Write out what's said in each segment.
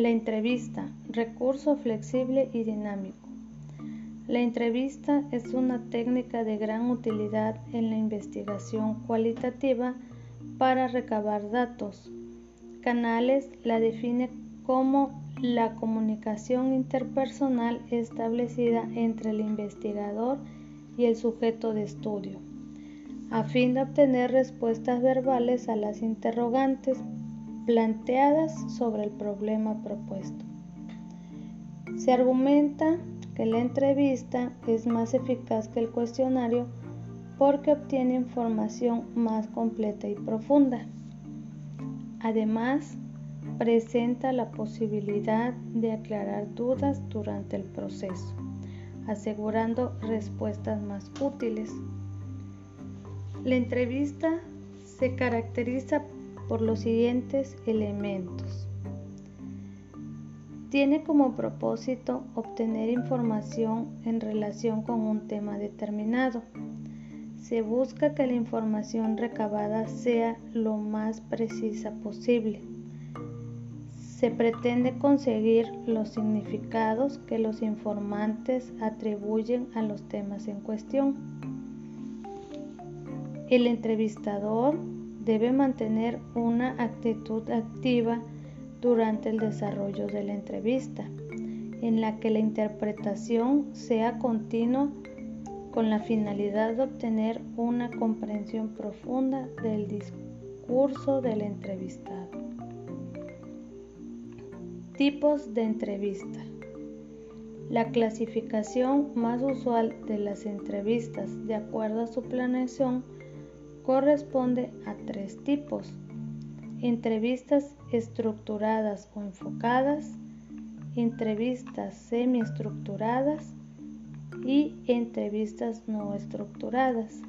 La entrevista, recurso flexible y dinámico. La entrevista es una técnica de gran utilidad en la investigación cualitativa para recabar datos. Canales la define como la comunicación interpersonal establecida entre el investigador y el sujeto de estudio, a fin de obtener respuestas verbales a las interrogantes planteadas sobre el problema propuesto. Se argumenta que la entrevista es más eficaz que el cuestionario porque obtiene información más completa y profunda. Además, presenta la posibilidad de aclarar dudas durante el proceso, asegurando respuestas más útiles. La entrevista se caracteriza por los siguientes elementos. Tiene como propósito obtener información en relación con un tema determinado. Se busca que la información recabada sea lo más precisa posible. Se pretende conseguir los significados que los informantes atribuyen a los temas en cuestión. El entrevistador debe mantener una actitud activa durante el desarrollo de la entrevista, en la que la interpretación sea continua con la finalidad de obtener una comprensión profunda del discurso del entrevistado. Tipos de entrevista. La clasificación más usual de las entrevistas de acuerdo a su planeación corresponde a tres tipos. Entrevistas estructuradas o enfocadas, entrevistas semiestructuradas y entrevistas no estructuradas.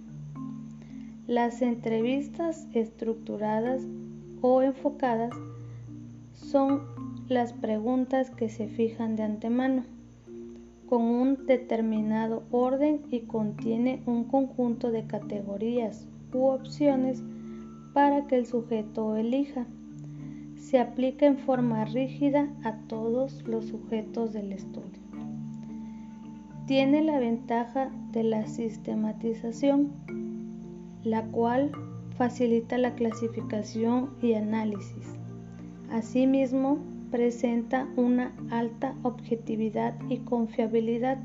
Las entrevistas estructuradas o enfocadas son las preguntas que se fijan de antemano con un determinado orden y contiene un conjunto de categorías u opciones para que el sujeto elija. Se aplica en forma rígida a todos los sujetos del estudio. Tiene la ventaja de la sistematización, la cual facilita la clasificación y análisis. Asimismo, presenta una alta objetividad y confiabilidad.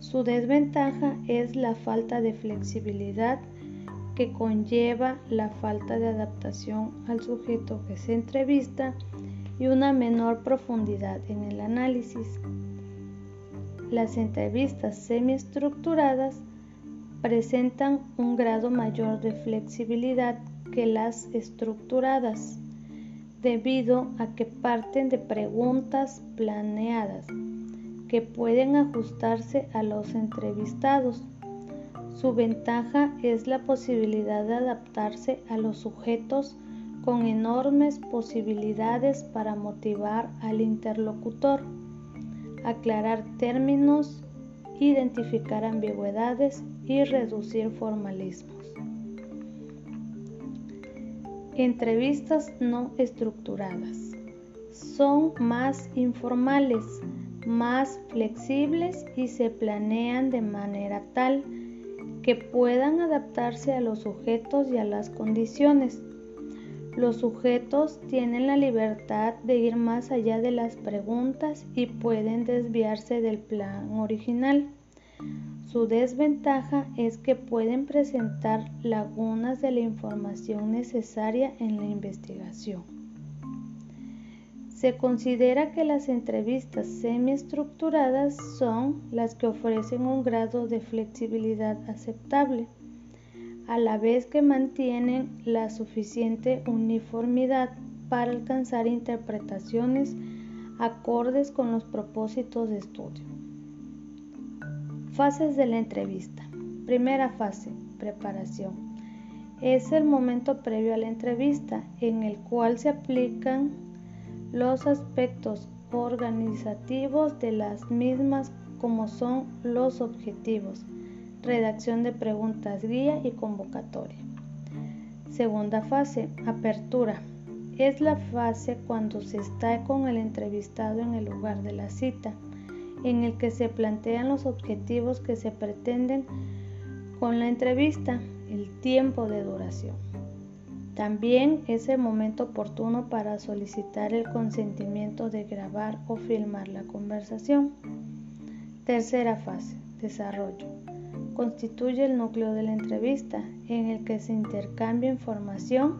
Su desventaja es la falta de flexibilidad que conlleva la falta de adaptación al sujeto que se entrevista y una menor profundidad en el análisis. Las entrevistas semiestructuradas presentan un grado mayor de flexibilidad que las estructuradas, debido a que parten de preguntas planeadas que pueden ajustarse a los entrevistados su ventaja es la posibilidad de adaptarse a los sujetos con enormes posibilidades para motivar al interlocutor, aclarar términos, identificar ambigüedades y reducir formalismos. Entrevistas no estructuradas. Son más informales, más flexibles y se planean de manera tal que puedan adaptarse a los sujetos y a las condiciones. Los sujetos tienen la libertad de ir más allá de las preguntas y pueden desviarse del plan original. Su desventaja es que pueden presentar lagunas de la información necesaria en la investigación. Se considera que las entrevistas semiestructuradas son las que ofrecen un grado de flexibilidad aceptable, a la vez que mantienen la suficiente uniformidad para alcanzar interpretaciones acordes con los propósitos de estudio. Fases de la entrevista. Primera fase, preparación. Es el momento previo a la entrevista en el cual se aplican los aspectos organizativos de las mismas como son los objetivos, redacción de preguntas guía y convocatoria. Segunda fase, apertura. es la fase cuando se está con el entrevistado en el lugar de la cita, en el que se plantean los objetivos que se pretenden con la entrevista, el tiempo de duración. También es el momento oportuno para solicitar el consentimiento de grabar o filmar la conversación. Tercera fase, desarrollo. Constituye el núcleo de la entrevista en el que se intercambia información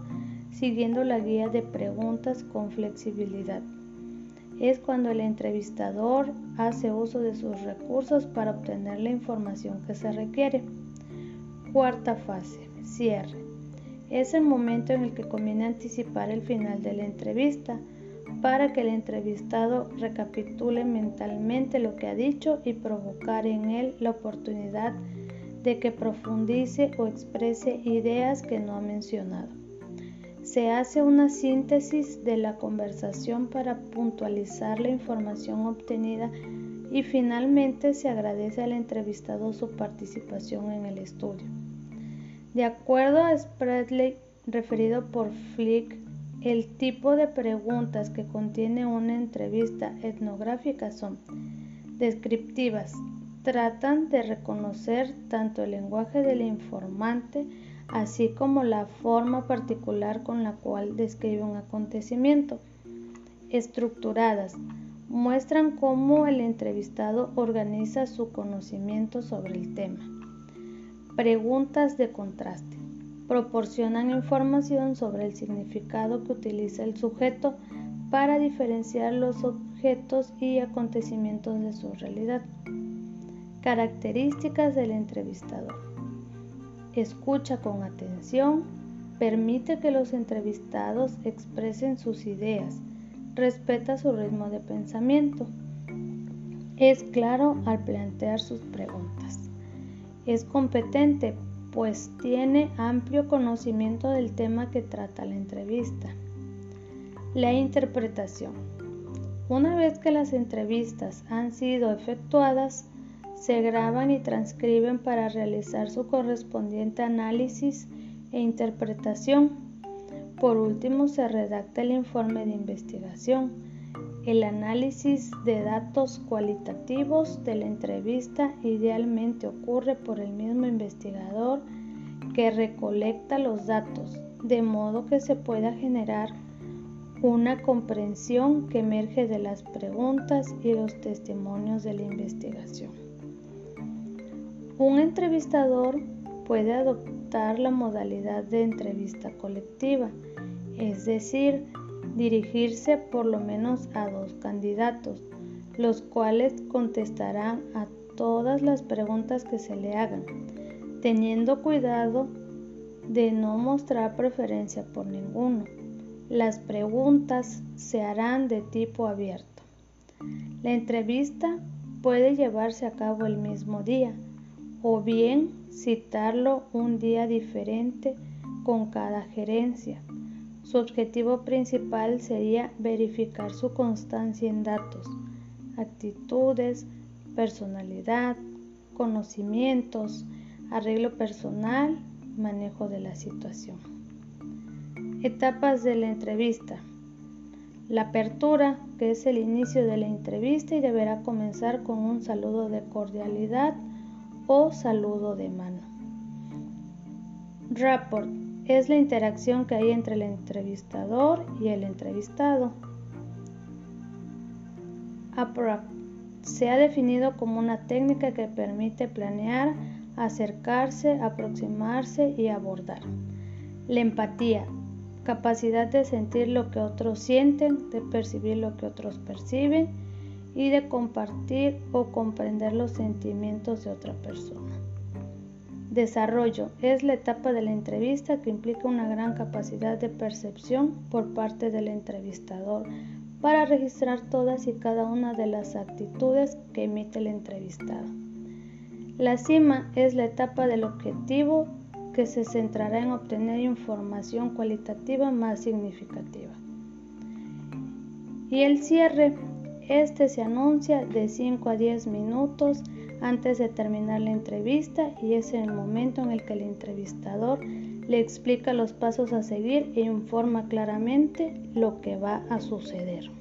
siguiendo la guía de preguntas con flexibilidad. Es cuando el entrevistador hace uso de sus recursos para obtener la información que se requiere. Cuarta fase, cierre. Es el momento en el que conviene anticipar el final de la entrevista para que el entrevistado recapitule mentalmente lo que ha dicho y provocar en él la oportunidad de que profundice o exprese ideas que no ha mencionado. Se hace una síntesis de la conversación para puntualizar la información obtenida y finalmente se agradece al entrevistado su participación en el estudio. De acuerdo a Spreadley, referido por Flick, el tipo de preguntas que contiene una entrevista etnográfica son descriptivas, tratan de reconocer tanto el lenguaje del informante así como la forma particular con la cual describe un acontecimiento. Estructuradas, muestran cómo el entrevistado organiza su conocimiento sobre el tema. Preguntas de contraste. Proporcionan información sobre el significado que utiliza el sujeto para diferenciar los objetos y acontecimientos de su realidad. Características del entrevistador. Escucha con atención, permite que los entrevistados expresen sus ideas, respeta su ritmo de pensamiento, es claro al plantear sus preguntas, es competente pues tiene amplio conocimiento del tema que trata la entrevista. La interpretación. Una vez que las entrevistas han sido efectuadas, se graban y transcriben para realizar su correspondiente análisis e interpretación. Por último, se redacta el informe de investigación. El análisis de datos cualitativos de la entrevista idealmente ocurre por el mismo investigador que recolecta los datos, de modo que se pueda generar una comprensión que emerge de las preguntas y los testimonios de la investigación. Un entrevistador puede adoptar la modalidad de entrevista colectiva, es decir, dirigirse por lo menos a dos candidatos, los cuales contestarán a todas las preguntas que se le hagan, teniendo cuidado de no mostrar preferencia por ninguno. Las preguntas se harán de tipo abierto. La entrevista puede llevarse a cabo el mismo día, o bien citarlo un día diferente con cada gerencia. Su objetivo principal sería verificar su constancia en datos, actitudes, personalidad, conocimientos, arreglo personal, manejo de la situación. Etapas de la entrevista. La apertura, que es el inicio de la entrevista y deberá comenzar con un saludo de cordialidad o saludo de mano. Rapport es la interacción que hay entre el entrevistador y el entrevistado. Se ha definido como una técnica que permite planear, acercarse, aproximarse y abordar. La empatía, capacidad de sentir lo que otros sienten, de percibir lo que otros perciben y de compartir o comprender los sentimientos de otra persona. Desarrollo es la etapa de la entrevista que implica una gran capacidad de percepción por parte del entrevistador para registrar todas y cada una de las actitudes que emite el entrevistado. La cima es la etapa del objetivo que se centrará en obtener información cualitativa más significativa. Y el cierre este se anuncia de 5 a 10 minutos antes de terminar la entrevista y es el momento en el que el entrevistador le explica los pasos a seguir e informa claramente lo que va a suceder.